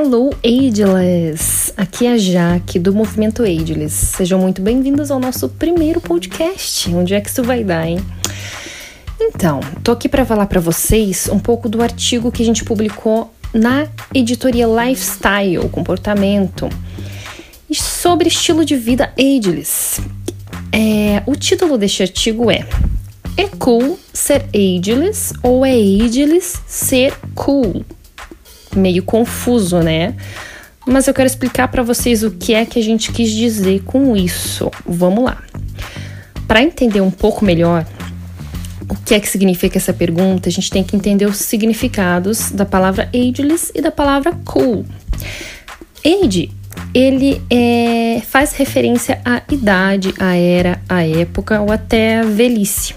Hello Ageless! Aqui é a Jaque do Movimento Ageless. Sejam muito bem-vindos ao nosso primeiro podcast. Onde é que isso vai dar, hein? Então, tô aqui para falar para vocês um pouco do artigo que a gente publicou na editoria Lifestyle, comportamento, sobre estilo de vida ageless. É, o título deste artigo é É cool ser ageless ou é ageless ser cool? Meio confuso, né? Mas eu quero explicar para vocês o que é que a gente quis dizer com isso. Vamos lá. Para entender um pouco melhor o que é que significa essa pergunta, a gente tem que entender os significados da palavra ageless e da palavra cool. Age, ele é, faz referência à idade, à era, à época ou até à velhice.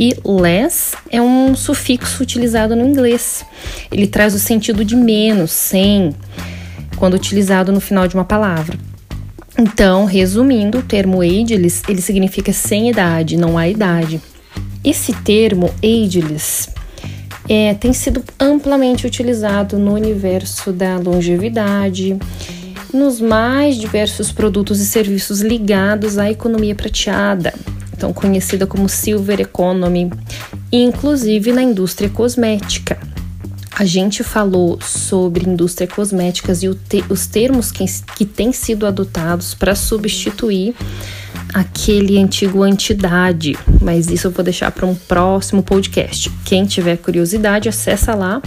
E less é um sufixo utilizado no inglês. Ele traz o sentido de menos, sem, quando utilizado no final de uma palavra. Então, resumindo, o termo ageless, ele significa sem idade, não há idade. Esse termo ageless é, tem sido amplamente utilizado no universo da longevidade, nos mais diversos produtos e serviços ligados à economia prateada, então conhecida como Silver Economy, inclusive na indústria cosmética. A gente falou sobre indústria cosméticas e os termos que, que têm sido adotados para substituir aquele antigo antidade, mas isso eu vou deixar para um próximo podcast. Quem tiver curiosidade, acessa lá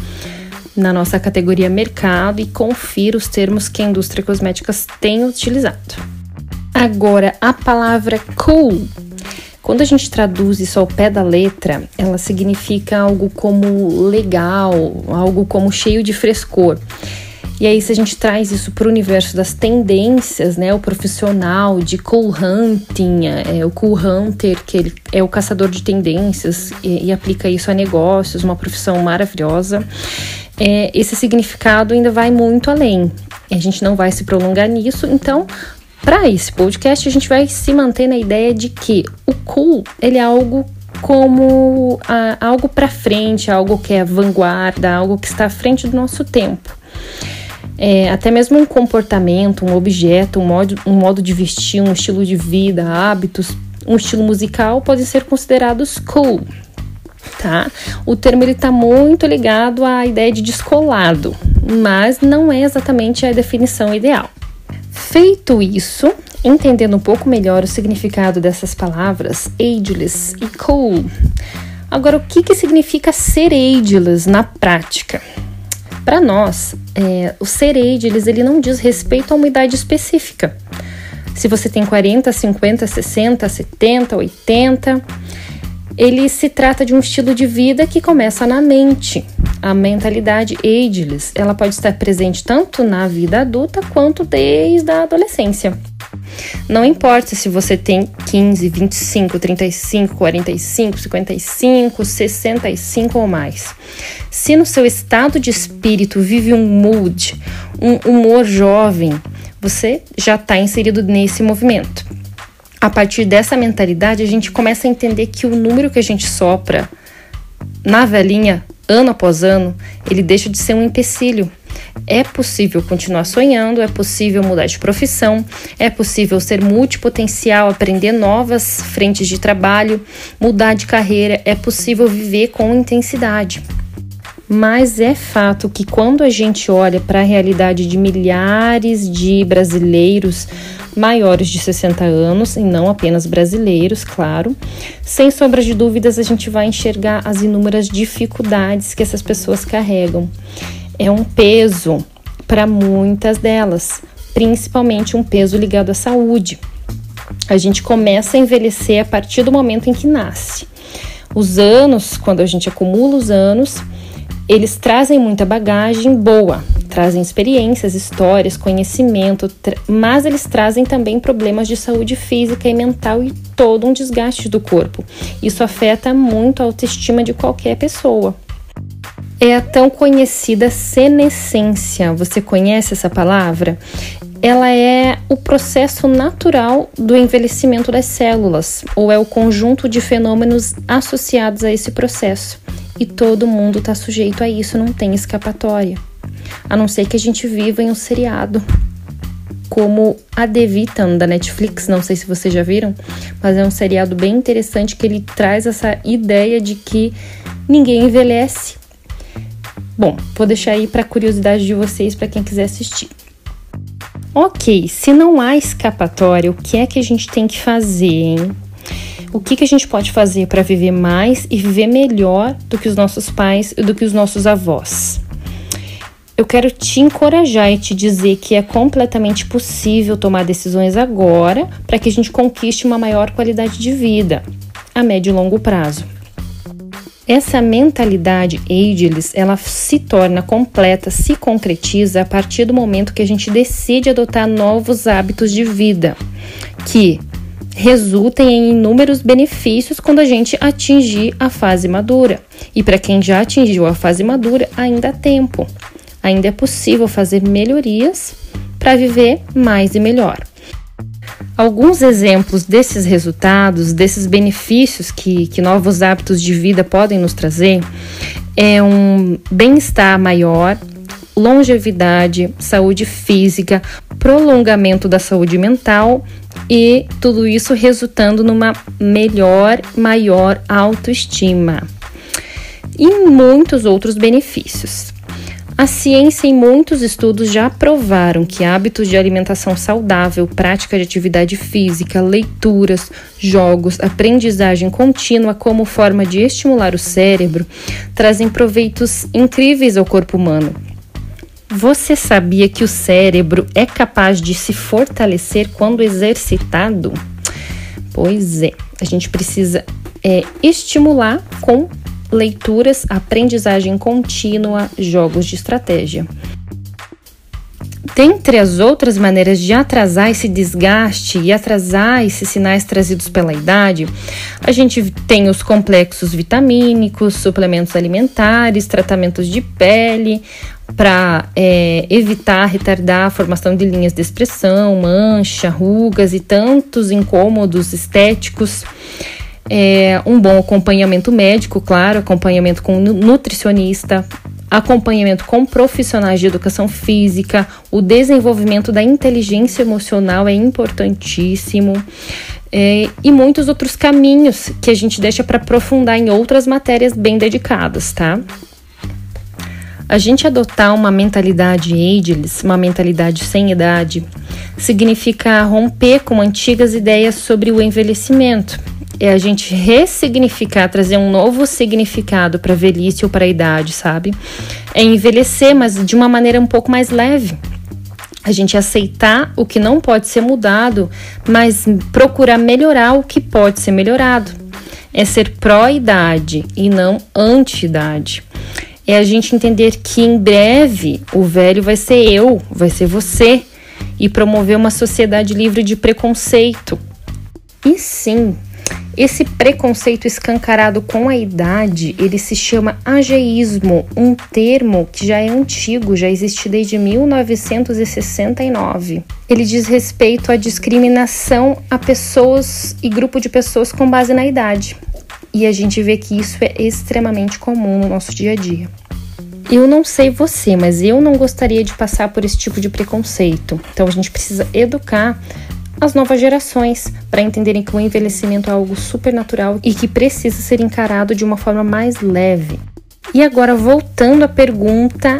na nossa categoria mercado e confira os termos que a indústria cosméticas tem utilizado. Agora, a palavra cool quando a gente traduz isso ao pé da letra, ela significa algo como legal, algo como cheio de frescor. E aí, se a gente traz isso para o universo das tendências, né, o profissional de cool hunting, é, o cool hunter, que ele é o caçador de tendências e, e aplica isso a negócios, uma profissão maravilhosa, é, esse significado ainda vai muito além. A gente não vai se prolongar nisso, então para esse podcast, a gente vai se manter na ideia de que o cool ele é algo como ah, algo para frente, algo que é vanguarda, algo que está à frente do nosso tempo. É, até mesmo um comportamento, um objeto, um modo, um modo de vestir, um estilo de vida, hábitos, um estilo musical podem ser considerados cool. Tá? O termo está muito ligado à ideia de descolado, mas não é exatamente a definição ideal. Feito isso, entendendo um pouco melhor o significado dessas palavras ageless e cool, agora o que, que significa ser ageless na prática? Para nós, é, o ser ageless ele não diz respeito a uma idade específica. Se você tem 40, 50, 60, 70, 80, ele se trata de um estilo de vida que começa na mente. A mentalidade ageless, ela pode estar presente tanto na vida adulta quanto desde a adolescência. Não importa se você tem 15, 25, 35, 45, 55, 65 ou mais. Se no seu estado de espírito vive um mood, um humor jovem, você já está inserido nesse movimento a partir dessa mentalidade, a gente começa a entender que o número que a gente sopra na velhinha, ano após ano, ele deixa de ser um empecilho. É possível continuar sonhando, é possível mudar de profissão, é possível ser multipotencial, aprender novas frentes de trabalho, mudar de carreira, é possível viver com intensidade. Mas é fato que quando a gente olha para a realidade de milhares de brasileiros maiores de 60 anos, e não apenas brasileiros, claro, sem sombra de dúvidas a gente vai enxergar as inúmeras dificuldades que essas pessoas carregam. É um peso para muitas delas, principalmente um peso ligado à saúde. A gente começa a envelhecer a partir do momento em que nasce. Os anos, quando a gente acumula os anos, eles trazem muita bagagem boa, trazem experiências, histórias, conhecimento, mas eles trazem também problemas de saúde física e mental e todo um desgaste do corpo. Isso afeta muito a autoestima de qualquer pessoa. É a tão conhecida senescência. Você conhece essa palavra? Ela é o processo natural do envelhecimento das células, ou é o conjunto de fenômenos associados a esse processo e todo mundo está sujeito a isso, não tem escapatória. a não ser que a gente viva em um seriado como a Devitan da Netflix, não sei se vocês já viram, mas é um seriado bem interessante que ele traz essa ideia de que ninguém envelhece. Bom, vou deixar aí para curiosidade de vocês para quem quiser assistir. Ok, se não há escapatória, o que é que a gente tem que fazer, hein? O que, que a gente pode fazer para viver mais e viver melhor do que os nossos pais e do que os nossos avós? Eu quero te encorajar e te dizer que é completamente possível tomar decisões agora para que a gente conquiste uma maior qualidade de vida a médio e longo prazo. Essa mentalidade ageless, ela se torna completa, se concretiza a partir do momento que a gente decide adotar novos hábitos de vida, que resultem em inúmeros benefícios quando a gente atingir a fase madura. E para quem já atingiu a fase madura, ainda há tempo. Ainda é possível fazer melhorias para viver mais e melhor. Alguns exemplos desses resultados, desses benefícios que, que novos hábitos de vida podem nos trazer, é um bem-estar maior, longevidade, saúde física, prolongamento da saúde mental e tudo isso resultando numa melhor, maior autoestima e muitos outros benefícios. A ciência e muitos estudos já provaram que hábitos de alimentação saudável, prática de atividade física, leituras, jogos, aprendizagem contínua como forma de estimular o cérebro trazem proveitos incríveis ao corpo humano. Você sabia que o cérebro é capaz de se fortalecer quando exercitado? Pois é, a gente precisa é, estimular com leituras, aprendizagem contínua, jogos de estratégia. Dentre as outras maneiras de atrasar esse desgaste e atrasar esses sinais trazidos pela idade, a gente tem os complexos vitamínicos, suplementos alimentares, tratamentos de pele, para é, evitar retardar a formação de linhas de expressão, mancha, rugas e tantos incômodos estéticos. É, um bom acompanhamento médico, claro, acompanhamento com nutricionista, acompanhamento com profissionais de educação física, o desenvolvimento da inteligência emocional é importantíssimo. É, e muitos outros caminhos que a gente deixa para aprofundar em outras matérias bem dedicadas, tá? A gente adotar uma mentalidade ageless, uma mentalidade sem idade, significa romper com antigas ideias sobre o envelhecimento é a gente ressignificar, trazer um novo significado para a velhice ou para a idade, sabe? É envelhecer, mas de uma maneira um pouco mais leve. A gente aceitar o que não pode ser mudado, mas procurar melhorar o que pode ser melhorado. É ser pró-idade e não anti-idade. É a gente entender que em breve o velho vai ser eu, vai ser você, e promover uma sociedade livre de preconceito. E sim, esse preconceito escancarado com a idade, ele se chama ageísmo, um termo que já é antigo, já existe desde 1969. Ele diz respeito à discriminação a pessoas e grupo de pessoas com base na idade. E a gente vê que isso é extremamente comum no nosso dia a dia. Eu não sei você, mas eu não gostaria de passar por esse tipo de preconceito. Então a gente precisa educar as novas gerações para entenderem que o envelhecimento é algo supernatural e que precisa ser encarado de uma forma mais leve. E agora, voltando à pergunta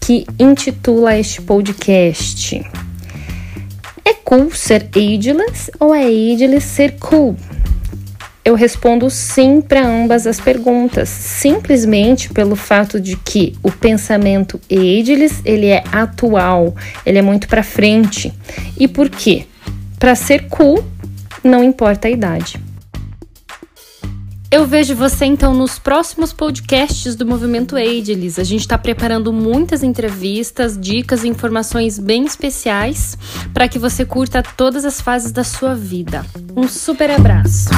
que intitula este podcast: É cool ser ageless ou é ageless ser cool? Eu respondo sim para ambas as perguntas, simplesmente pelo fato de que o pensamento ageless ele é atual, ele é muito para frente. E por quê? Para ser cool, não importa a idade. Eu vejo você então nos próximos podcasts do Movimento Ageless. A gente está preparando muitas entrevistas, dicas e informações bem especiais para que você curta todas as fases da sua vida. Um super abraço!